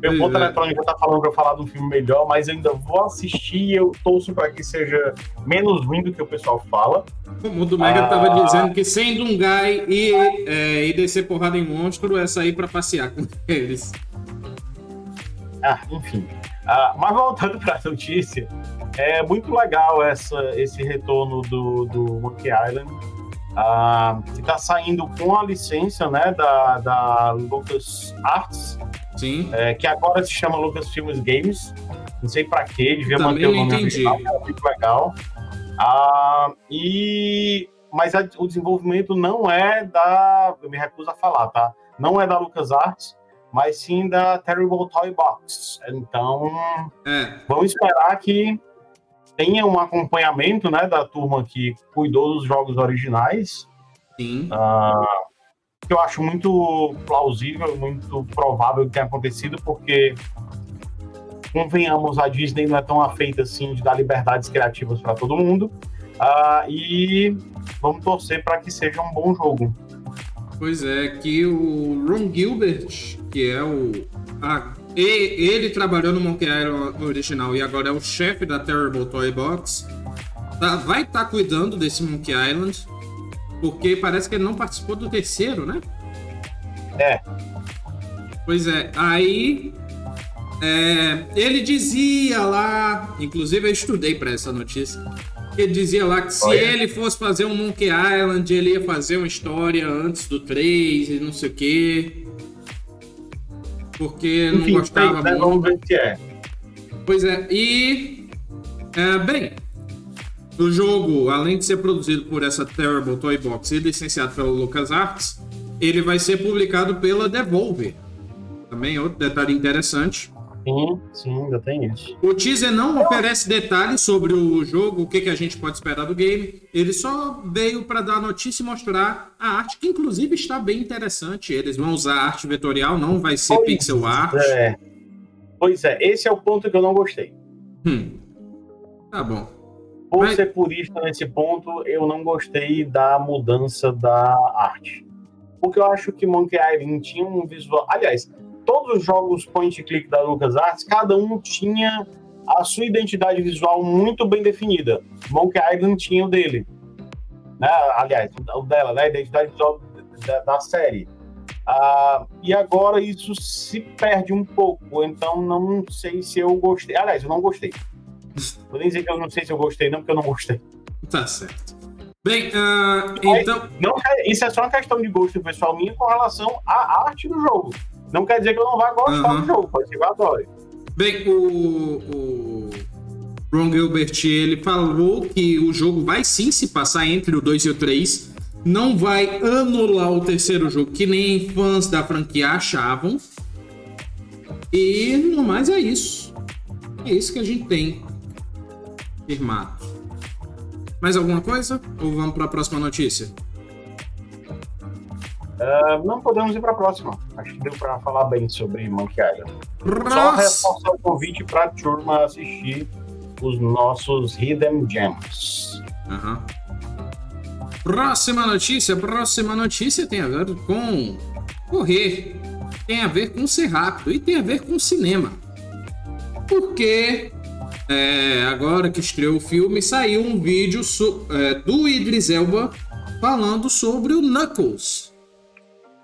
Meu ponto é. eletrônico tá falando pra eu falar de um filme melhor, mas eu ainda vou assistir e eu torço para que seja menos ruim do que o pessoal fala. O do Mega ah... tava dizendo que sem Dungai e, é, e descer porrada em monstro é sair para passear com [laughs] eles. Ah, enfim. Ah, mas voltando para a notícia, é muito legal essa, esse retorno do, do Monkey Island, ah, que está saindo com a licença né, da, da Lucas Arts, Sim. É, que agora se chama Lucasfilmes Games. Não sei para quê, devia Também manter o nome entendi. original, é muito legal. Ah, e mas a, o desenvolvimento não é da, eu me recuso a falar, tá? Não é da LucasArts, mas sim da Terrible Toy Box. Então, é. vamos esperar que tenha um acompanhamento, né, da turma que cuidou dos jogos originais Sim. Uh, que eu acho muito plausível, muito provável que tenha acontecido, porque convenhamos, a Disney não é tão afeita assim de dar liberdades criativas para todo mundo. Uh, e vamos torcer para que seja um bom jogo. Pois é, que o Ron Gilbert, que é o. A, ele trabalhou no Monkey Island original e agora é o chefe da Terrible Toy Box. Tá, vai estar tá cuidando desse Monkey Island. Porque parece que ele não participou do terceiro, né? É. Pois é, aí é, ele dizia lá, inclusive eu estudei para essa notícia, ele dizia lá que se Olha. ele fosse fazer um Monkey Island, ele ia fazer uma história antes do 3 e não sei o quê. Porque Enfim, não gostava muito. Vamos ver que é. Pois é, e. É, bem, o jogo, além de ser produzido por essa Terrible Toy Box e licenciado pelo LucasArts, ele vai ser publicado pela Devolver. Também outro detalhe interessante. Sim, sim, ainda tem isso. O teaser não oferece detalhes sobre o jogo, o que, que a gente pode esperar do game. Ele só veio para dar notícia e mostrar a arte, que inclusive está bem interessante. Eles vão usar arte vetorial, não vai ser pois pixel art. É. Pois é, esse é o ponto que eu não gostei. Hum. Tá bom. Por Mas... ser purista nesse ponto, eu não gostei da mudança da arte. Porque eu acho que Monkey Island tinha um visual. Aliás, todos os jogos point and click da LucasArts, cada um tinha a sua identidade visual muito bem definida. Monkey Island tinha o dele. Né? Aliás, o dela, né? a identidade visual da, da série. Ah, e agora isso se perde um pouco, então não sei se eu gostei. Aliás, eu não gostei. Vou nem dizer que eu não sei se eu gostei, não, porque eu não gostei. Tá certo. Bem, uh, então. Não, isso é só uma questão de gosto pessoal minha com relação à arte do jogo. Não quer dizer que eu não vá gostar uhum. do jogo, pode ser que eu adore. Bem, o, o Ron Gilbert, ele falou que o jogo vai sim se passar entre o 2 e o 3. Não vai anular o terceiro jogo, que nem fãs da franquia achavam. E no mais é isso. É isso que a gente tem Mais alguma coisa? Ou vamos para a próxima notícia? Uh, não podemos ir para a próxima. Acho que deu para falar bem sobre Monkey Island. Só reforçar o convite para a turma assistir os nossos Hidden Gems. Uhum. Próxima notícia. Próxima notícia tem a ver com correr. Tem a ver com ser rápido e tem a ver com cinema. Porque é, agora que estreou o filme, saiu um vídeo so, é, do Idris Elba falando sobre o Knuckles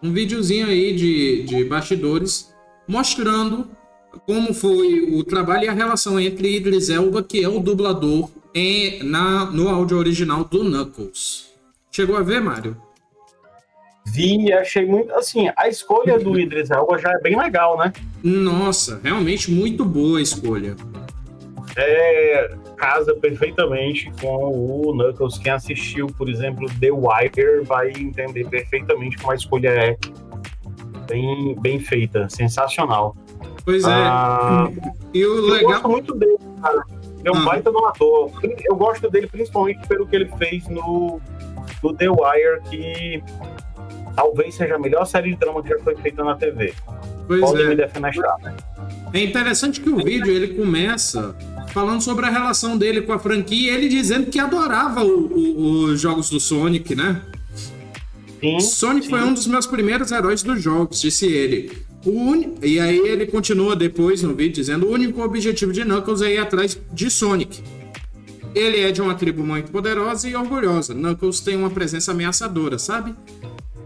um videozinho aí de, de bastidores mostrando como foi o trabalho e a relação entre Idris Elba, que é o dublador, em, na, no áudio original do Knuckles. Chegou a ver, Mário? Vi, achei muito. Assim, a escolha do Idris Elba já é bem legal, né? Nossa, realmente muito boa a escolha é, casa perfeitamente com o Knuckles. Quem assistiu, por exemplo, The Wire vai entender perfeitamente como a escolha é bem, bem feita, sensacional. Pois é. Ah, e o legal. Eu gosto muito dele, cara. Ele é um ah. baita do ator. Eu gosto dele principalmente pelo que ele fez no, no The Wire, que talvez seja a melhor série de drama que já foi feita na TV. Pois Pode é. me defender É interessante que o vídeo ele começa falando sobre a relação dele com a franquia, ele dizendo que adorava os jogos do Sonic, né? Sim, Sonic sim. foi um dos meus primeiros heróis dos jogos, disse ele. Un... E aí ele continua depois no vídeo dizendo: o único objetivo de Knuckles é ir atrás de Sonic. Ele é de uma tribo muito poderosa e orgulhosa. Knuckles tem uma presença ameaçadora, sabe?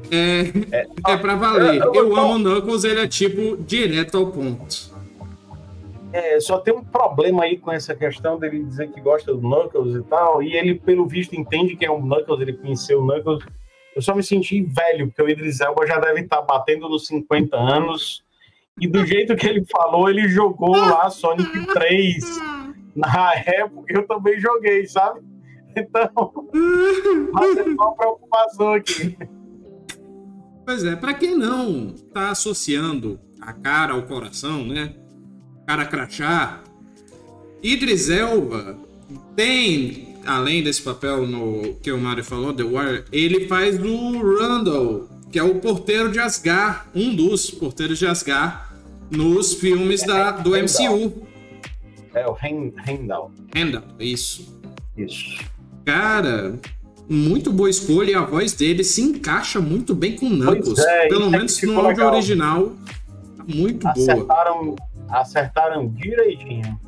É, é, [laughs] é pra valer. Eu, eu, eu amo Knuckles, ele é tipo direto ao ponto. É, só tem um problema aí com essa questão dele dizer que gosta do Knuckles e tal, e ele, pelo visto, entende que é um Knuckles, ele conheceu o Knuckles. Eu só me senti velho, porque o Idris Elba já deve estar batendo nos 50 anos, e do jeito que ele falou, ele jogou lá Sonic 3 na época, eu também joguei, sabe? Então, [laughs] mas é uma preocupação aqui. Pois é, para quem não tá associando a cara ao coração, né? Cara crachá. Idris Elba tem além desse papel no que o Mario falou, The Wire, ele faz o Randall, que é o porteiro de Asgard, um dos porteiros de Asgard nos filmes da, do MCU. É o Randall. Randall, isso. Isso. Cara, muito boa escolha e a voz dele se encaixa muito bem com Knuckles. É, Pelo menos no áudio original, muito acertaram, boa. Acertaram direitinho.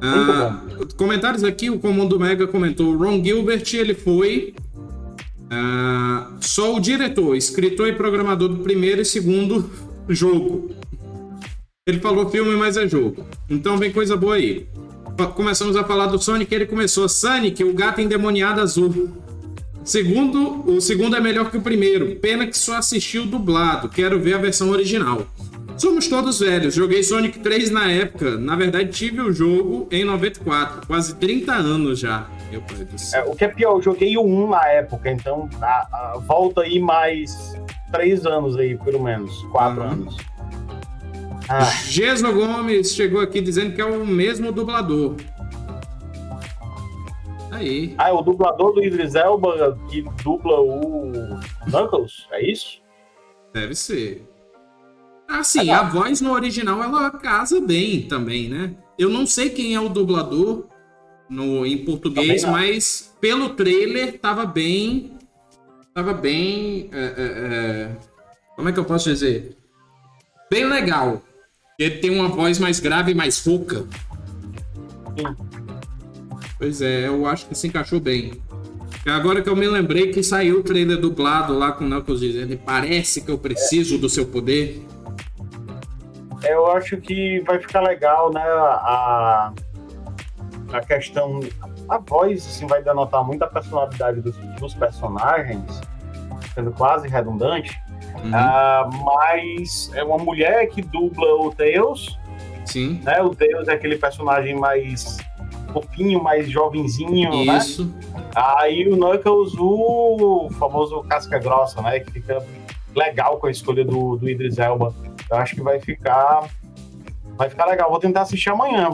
Ah, comentários aqui, o Comando Mega comentou: Ron Gilbert, ele foi ah, só o diretor, escritor e programador do primeiro e segundo jogo. Ele falou filme, mas é jogo. Então vem coisa boa aí. Começamos a falar do Sonic, ele começou. Sonic, o gato endemoniado azul. Segundo, o segundo é melhor que o primeiro. Pena que só assistiu dublado. Quero ver a versão original. Somos todos velhos. Joguei Sonic 3 na época. Na verdade, tive o jogo em 94. Quase 30 anos já. Meu pai do céu. É, o que é pior, eu joguei o 1 na época. Então, a, a, volta aí mais 3 anos aí, pelo menos. 4 uhum. anos. Ah. Geso Gomes chegou aqui dizendo que é o mesmo dublador. Aí. Ah, é o dublador do Idris Elba que dubla o Knuckles? É isso? Deve ser. Assim, a voz no original ela casa bem também, né? Eu não sei quem é o dublador no, em português, mas pelo trailer tava bem. Tava bem. É, é, é, como é que eu posso dizer? Bem legal. Ele tem uma voz mais grave e mais rouca. Sim. Pois é, eu acho que se encaixou bem. Agora que eu me lembrei que saiu o trailer dublado lá com o Knuckles dizendo parece que eu preciso do seu poder eu acho que vai ficar legal, né? A, a questão. A voz assim, vai denotar muito a personalidade dos, dos personagens, sendo quase redundante. Uhum. Uh, mas é uma mulher que dubla o Deus. Sim. Né? O Deus é aquele personagem mais fofinho, mais jovenzinho, né? Isso. né? Aí o Knuckles, o famoso casca grossa, né? Que fica legal com a escolha do, do Idris Elba. Eu acho que vai ficar. Vai ficar legal. Vou tentar assistir amanhã.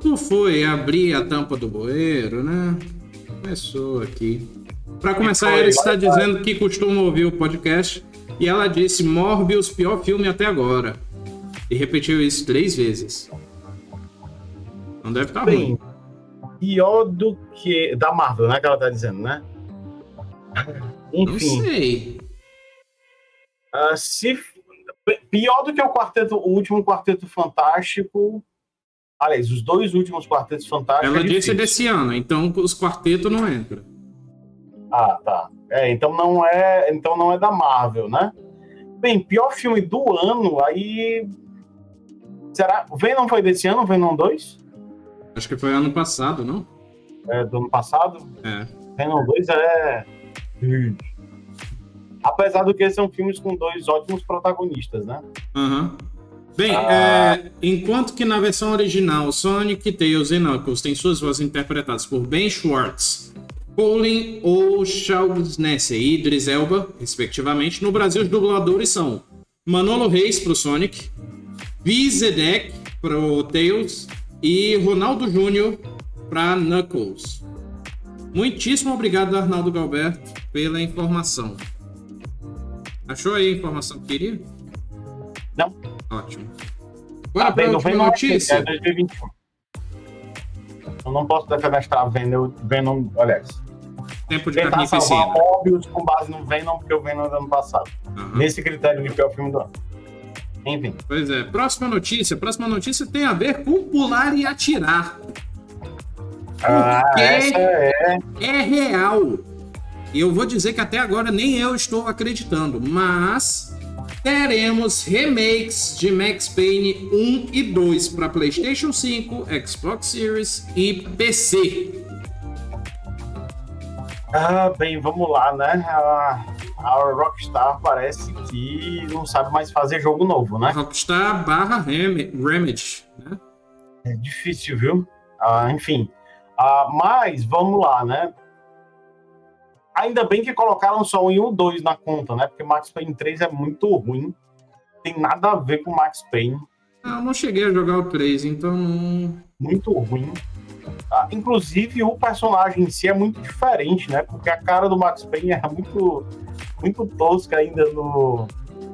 Tu foi abrir a tampa do bueiro, né? Começou aqui. Para começar, ela está dizendo que costuma ouvir o podcast e ela disse Morbius, pior filme até agora. E repetiu isso três vezes. Não deve estar tá Bem, ruim. Pior do que. Da Marvel, né? Que ela tá dizendo, né? Enfim. Não sei. Uh, se Pior do que o quarteto, o último quarteto fantástico. Aliás, os dois últimos quartetos fantásticos. Ela é disse desse ano, então os quartetos não entram. Ah, tá. É, então não é, então não é da Marvel, né? Bem, pior filme do ano, aí será? Venom foi desse ano, Venom 2? Acho que foi ano passado, não? É, do ano passado? É. Venom 2 é Apesar do que são filmes com dois ótimos protagonistas, né? Uhum. Bem, ah. é, enquanto que na versão original Sonic, Tails e Knuckles têm suas vozes interpretadas por Ben Schwartz, Colin O'Shaughnessy e Idris Elba, respectivamente, no Brasil os dubladores são Manolo Reis pro Sonic, Vizedek pro Tails e Ronaldo Júnior para Knuckles. Muitíssimo obrigado, Arnaldo Galberto, pela informação. Achou aí a informação que queria? Não. Ótimo. Agora ah, para a última notícia. É 2021. Eu não posso defenestrar Venom, Venom aliás. Tempo de Tentar carnificina. Óbvios com base no Venom, porque o Venom é do ano passado. Uhum. Nesse critério de pior filme do ano. Enfim. Pois é. Próxima notícia. Próxima notícia tem a ver com pular e atirar. Ah, porque é... é real. E eu vou dizer que até agora nem eu estou acreditando, mas teremos remakes de Max Payne 1 e 2 para PlayStation 5, Xbox Series e PC. Ah, bem, vamos lá, né? A, a Rockstar parece que não sabe mais fazer jogo novo, né? Rockstar barra Remedy, né? É difícil, viu? Ah, enfim. Ah, mas vamos lá, né? Ainda bem que colocaram só um e um 2 na conta, né? Porque Max Payne 3 é muito ruim. Tem nada a ver com Max Payne. Ah, eu não cheguei a jogar o 3, então. Muito ruim. Ah, inclusive, o personagem em si é muito diferente, né? Porque a cara do Max Payne é muito, muito tosca ainda no,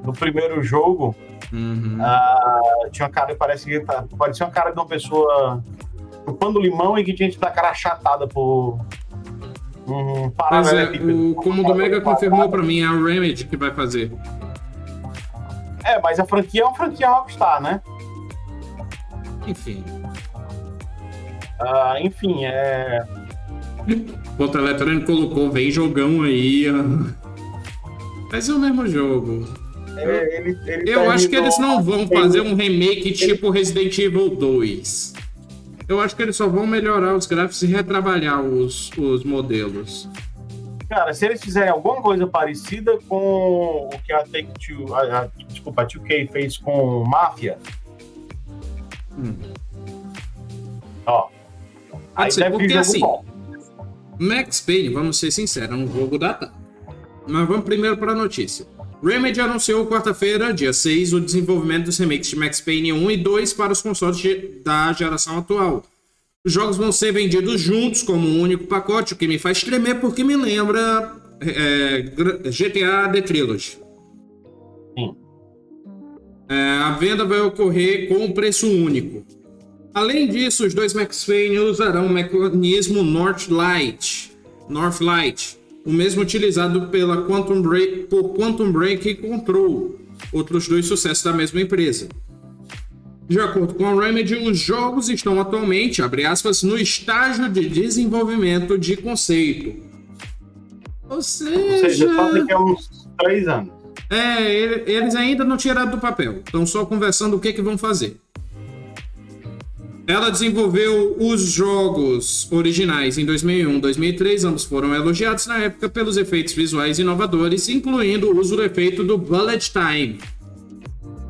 no primeiro jogo. Uhum. Ah, tinha uma cara, parece que tá, parecia uma cara de uma pessoa chupando limão e que tinha que dar cara achatada por. Um Pois é, o, como o Domega confirmou pra mim, é a Remedy que vai fazer. É, mas a franquia é uma franquia Rockstar, né? Enfim. Ah, enfim, é. Contra Eletrônico colocou, vem jogão aí. Mas é o mesmo jogo. é, ele, ele Eu acho que eles não vão fazer um remake tipo Resident Evil 2. Eu acho que eles só vão melhorar os gráficos e retrabalhar os, os modelos. Cara, se eles fizerem alguma coisa parecida com o que a Take Two, a, a, desculpa, a 2K fez com Máfia, Hum. ó. Aí ser, deve porque jogo assim- bom. Max Payne, vamos ser sinceros, é um jogo datado. Mas vamos primeiro para a notícia. Remedy anunciou quarta-feira, dia 6, o desenvolvimento dos remakes de Max Payne 1 e 2 para os consoles da geração atual. Os jogos vão ser vendidos juntos como um único pacote, o que me faz tremer porque me lembra é, Gra- GTA The Trilogy. Sim. É, a venda vai ocorrer com um preço único. Além disso, os dois Max Payne usarão o mecanismo Northlight, Northlight, o mesmo utilizado pela Quantum Break, por Quantum Break e Control, outros dois sucessos da mesma empresa. De acordo com a Remedy, os jogos estão atualmente, abre aspas, no estágio de desenvolvimento de conceito. Ou Ou seja, seja, só daqui a uns três anos. é, ele- eles ainda não tiraram do papel. Estão só conversando o que, que vão fazer. Ela desenvolveu os jogos originais em 2001 e 2003. Ambos foram elogiados na época pelos efeitos visuais inovadores, incluindo o uso do efeito do Bullet Time.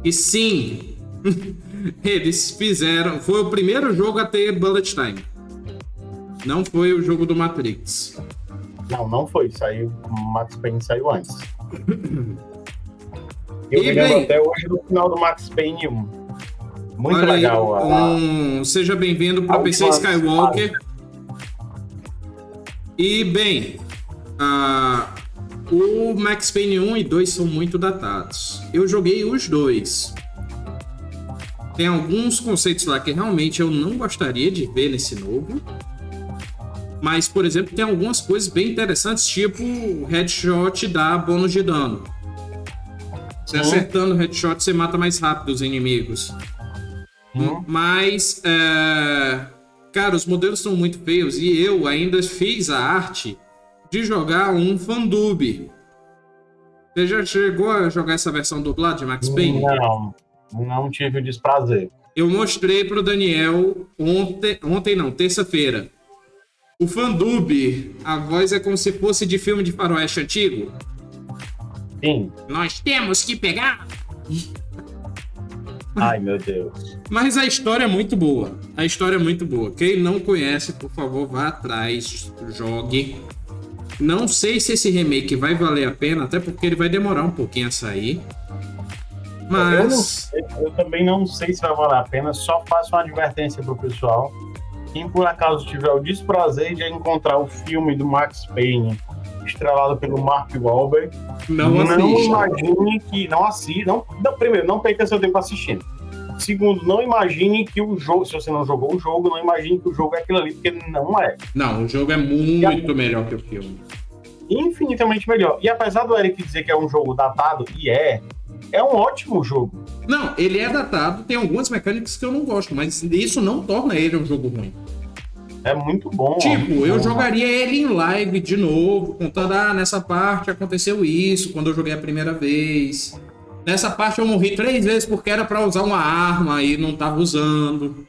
E sim, [laughs] eles fizeram. Foi o primeiro jogo a ter Bullet Time. Não foi o jogo do Matrix. Não, não foi. Saiu. Max Payne saiu antes. [laughs] Eu E me lembro bem- até hoje do final do Max Payne 1. Muito Olha aí, legal. a- um- seja bem-vindo para a PC Skywalker. E bem, ah, o Max Payne 1 e 2 são muito datados. Eu joguei os dois. Tem alguns conceitos lá que realmente eu não gostaria de ver nesse novo. Mas, por exemplo, tem algumas coisas bem interessantes, tipo o headshot dá bônus de dano. Você Uhum. acertando o headshot, você mata mais rápido os inimigos. Uhum. Mas, é, cara, os modelos são muito feios e eu ainda fiz a arte de jogar um Fandub. Você já chegou a jogar essa versão dublada de Max Payne? Não, não tive o desprazer. Eu mostrei pro Daniel ontem, ontem não, terça-feira. O Fandub, a voz é como se fosse de filme de faroeste antigo. Sim. Nós temos que pegar. Ai, meu Deus. Mas a história é muito boa. A história é muito boa. Quem não conhece, por favor, vá atrás, jogue. Não sei se esse remake vai valer a pena, até porque ele vai demorar um pouquinho a sair. Eu, não Mas sei, eu também não sei se vai valer a pena, só faço uma advertência pro pessoal. Quem por acaso tiver o desprazer de encontrar o filme do Max Payne, estrelado pelo Mark Wahlberg, não não imagine que. Não assista. Não, não, primeiro, não perca seu tempo assistindo. Segundo, não imagine que o jogo, se você não jogou o jogo, não imagine que o jogo é aquilo ali, porque não é. Não, o jogo é muito melhor que o filme. Infinitamente melhor. E apesar do Eric dizer que é um jogo datado, e é, é um ótimo jogo. Não, ele é datado, tem algumas mecânicas que eu não gosto, mas isso não torna ele um jogo ruim. É muito bom. Tipo, eu jogaria ele em live de novo, contando, ah, nessa parte aconteceu isso quando eu joguei a primeira vez. Nessa parte eu morri três vezes porque era pra usar uma arma e não tava usando.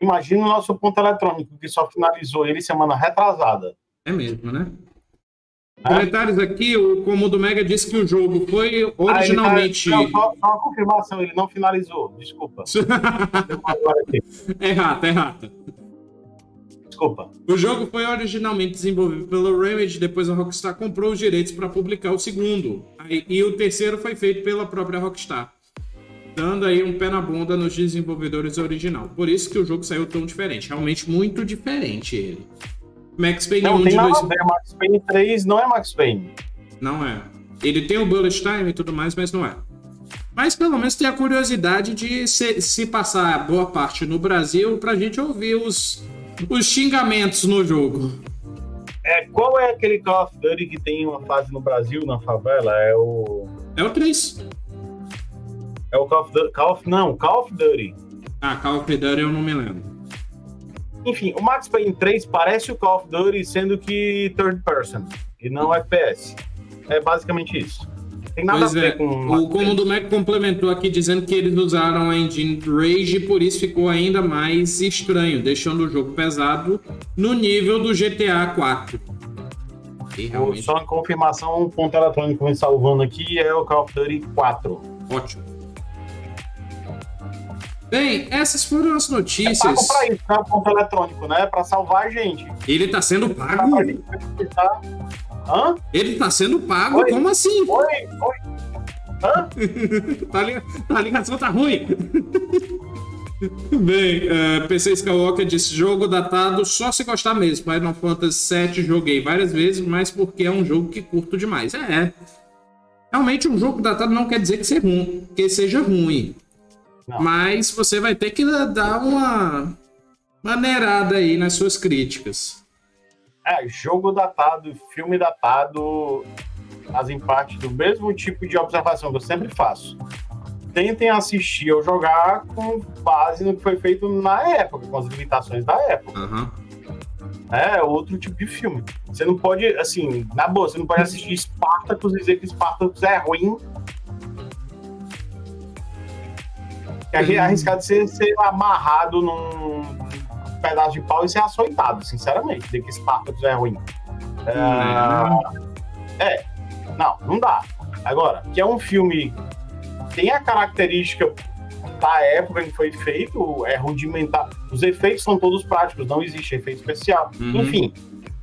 Imagina o nosso ponto eletrônico, que só finalizou ele semana retrasada. É mesmo, né? É? Comentários aqui, o Comodo Mega disse que o jogo foi originalmente. Ah, ele não, só, só uma confirmação, ele não finalizou. Desculpa. [laughs] Agora aqui. Desculpa. O jogo foi originalmente desenvolvido pela Remedy, depois a Rockstar comprou os direitos para publicar o segundo. Aí- e o terceiro foi feito pela própria Rockstar. dando aí um pé na bunda nos desenvolvedores original. Por isso que o jogo saiu tão diferente. Realmente muito diferente ele. Max Payne Não 1 tem de nada dois... a ver, Max Payne 3 não é Max Payne. Não é. Ele tem o bullet time e tudo mais, mas não é. Mas pelo menos tem a curiosidade de se, se passar boa parte no Brasil pra gente ouvir os, os xingamentos no jogo. É, qual é aquele Call of Duty que tem uma fase no Brasil, na favela? É o. É o 3. É o Call of Duty. Call of, não, Call of Duty. Ah, Call of Duty eu não me lembro. Enfim, o Max Payne 3 parece o Call of Duty, sendo que third person e não FPS. É basicamente isso. Tem nada Pois a ver é, com. o Comando Mac complementou aqui dizendo que eles usaram a engine Rage e por isso ficou ainda mais estranho, deixando o jogo pesado no nível do GTA 4. E realmente, Só uma confirmação, um ponto eletrônico me salvando aqui é o Call of Duty 4. ótimo. Bem, essas foram as Pago notícias. pra isso, né? Ponto eletrônico, né? Pra salvar a gente. Ele tá sendo pago? gente acreditar. Hã? Ele tá sendo pago? Oi? Como assim? Oi, oi. Hã? [laughs] Tá li- A ligação tá ruim. [laughs] Bem, uh, PC Skywalker disse: jogo datado só se gostar mesmo. Final Fantasy VII joguei várias vezes, mas porque é um jogo que curto demais. É. Realmente, um jogo datado não quer dizer que, ser ruim, que seja ruim. Não. Mas você vai ter que dar uma maneirada aí nas suas críticas. É, jogo datado, filme datado, fazem parte do mesmo tipo de observação que eu sempre faço. Tentem assistir ou jogar com base no que foi feito na época, com as limitações da época. Aham. É outro tipo de filme. Você não pode, assim, na boa, você não pode assistir Spartacus e dizer que Spartacus é ruim. É arri- Hum. arriscado ser, ser amarrado num pedaço de pau e ser açoitado, sinceramente, dizer que Spartacus é ruim. É, não, não dá. Agora, que é um filme tem a característica da época em que foi feito, é rudimentar. Os efeitos são todos práticos, não existe efeito especial. Uhum. Enfim,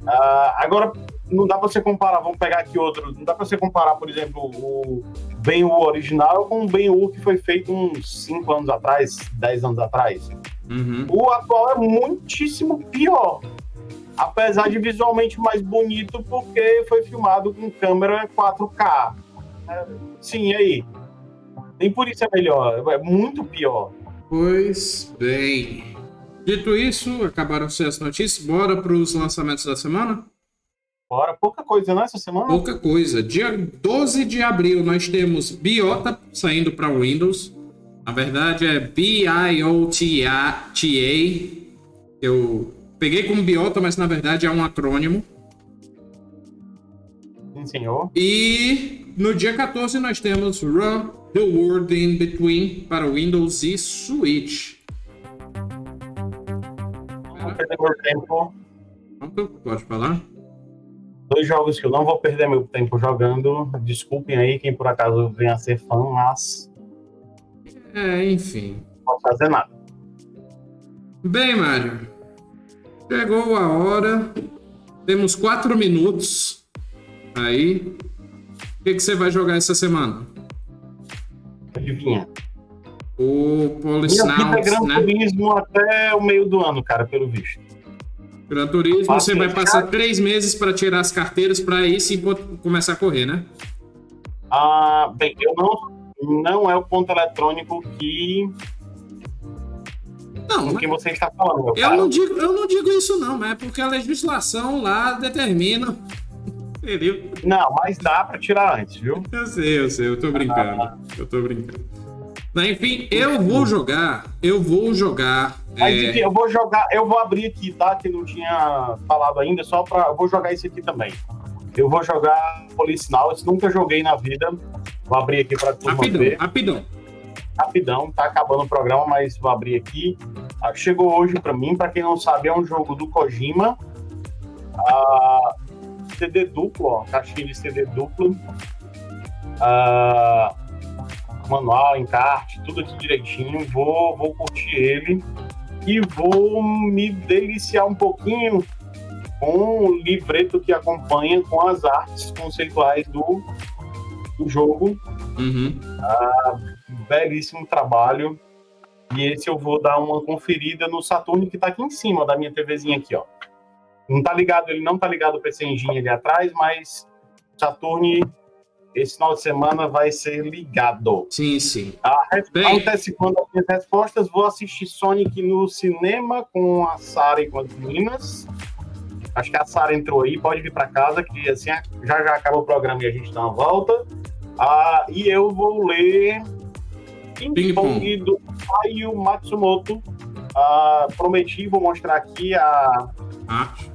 ah, agora não dá pra você comparar, vamos pegar aqui outro, não dá pra você comparar, por exemplo, o Ben-Hur original com o Ben-Hur que foi feito uns 5 anos atrás, 10 anos atrás. Uhum. O atual é muitíssimo pior. Apesar de visualmente mais bonito, porque foi filmado com câmera 4K. É, Sim, e aí? Nem por isso é melhor, é muito pior. Pois bem. Dito isso, acabaram-se as notícias. Bora para os lançamentos da semana? Bora, pouca coisa, né, essa semana? Pouca coisa. Dia 12 de abril nós temos Biota saindo para Windows. Na verdade é B-I-O-T-A. Eu peguei como Biota, mas na verdade é um acrônimo. Sim, senhor. E no dia 14 nós temos Run the World in Between para Windows e Switch. Não vou perder meu tempo. Pronto, pode falar? Dois jogos que eu não vou perder meu tempo jogando. Desculpem aí quem por acaso venha a ser fã, mas É, enfim. não posso fazer nada. Bem, Mário. Chegou a hora. Temos quatro minutos. Aí. O que, que você vai jogar essa semana? Adivinha. O é Polisnauts, Gran né? Turismo até o meio do ano, cara, pelo visto. Gran Turismo, você vai passar cara. três meses para tirar as carteiras para aí sim co- começar a correr, né? Ah, bem, eu não, não é o ponto eletrônico que Não, quem você está falando, eu cara. não digo, eu não digo isso não, mas é porque a legislação lá determina. Entendeu? Não, mas dá pra tirar antes, viu? Eu sei, eu sei, eu tô brincando. Eu tô brincando. Mas, enfim, eu vou jogar. Eu vou jogar. Mas é, enfim, eu vou jogar, eu vou abrir aqui, tá? Que não tinha falado ainda, só pra. Eu vou jogar isso aqui também. Eu vou jogar Policinal, eu nunca joguei na vida. Vou abrir aqui pra turma rapidão, ver. rapidão. Rapidão, tá acabando o programa, mas vou abrir aqui. Ah, Chegou hoje pra mim, pra quem não sabe, é um jogo do Kojima. Ah, CD duplo, ó, caixinha de CD duplo. Ah, manual, encarte, tudo aqui direitinho. Vou, vou curtir ele e vou me deliciar um pouquinho com o livreto que acompanha com as artes conceituais do, do jogo. Uhum. Ah, belíssimo trabalho. E esse eu vou dar uma conferida no Saturn que tá aqui em cima da minha TVzinha aqui, ó. Não tá ligado, ele não tá ligado o PC Engine ali atrás, mas Saturn esse final de semana vai ser ligado. Sim, sim. Ah, antecipando as minhas respostas, vou assistir Sonic no cinema com a Sara e com as meninas. Acho que a Sara entrou aí, pode vir para casa, que assim já já acaba o programa e a gente dá uma volta. Ah, e eu vou ler Ping Pong do Ayu Matsumoto. Ah, prometi, vou mostrar aqui a arte.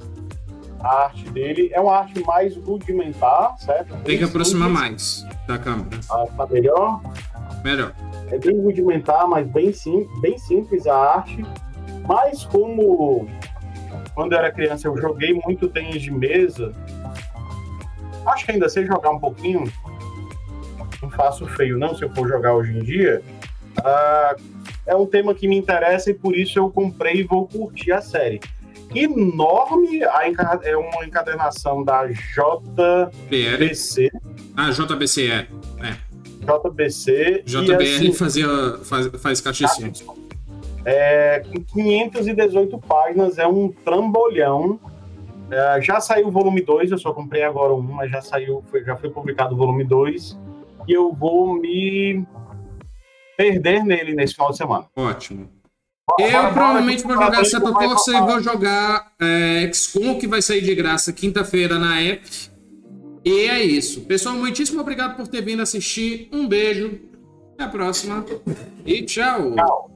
a arte dele. É uma arte mais rudimentar, certo? Tem que aproximar mais da câmera. Ah, tá melhor? Melhor. É bem rudimentar, mas bem, sim, bem simples a arte. Mas como quando eu era criança eu joguei muito tênis de mesa, acho que ainda sei jogar um pouquinho. Faço feio não se eu for jogar hoje em dia. Uh, é um tema que me interessa e por isso eu comprei e vou curtir a série. Enorme, a é uma encadernação da JBC. Ah, JBC é. é. JBC. JBR assim, fazia, faz, faz caixinha. É, com 518 páginas, é um trambolhão. É, já saiu o volume 2, eu só comprei agora um, mas já saiu, foi, já foi publicado o volume 2. E eu vou me perder nele nesse final de semana. Ótimo. Eu bora, provavelmente vou jogar Santa Força e vou jogar é, XCOM, que vai sair de graça quinta-feira na app. E é isso. Pessoal, muitíssimo obrigado por ter vindo assistir. Um beijo. Até a próxima. E tchau. Tchau.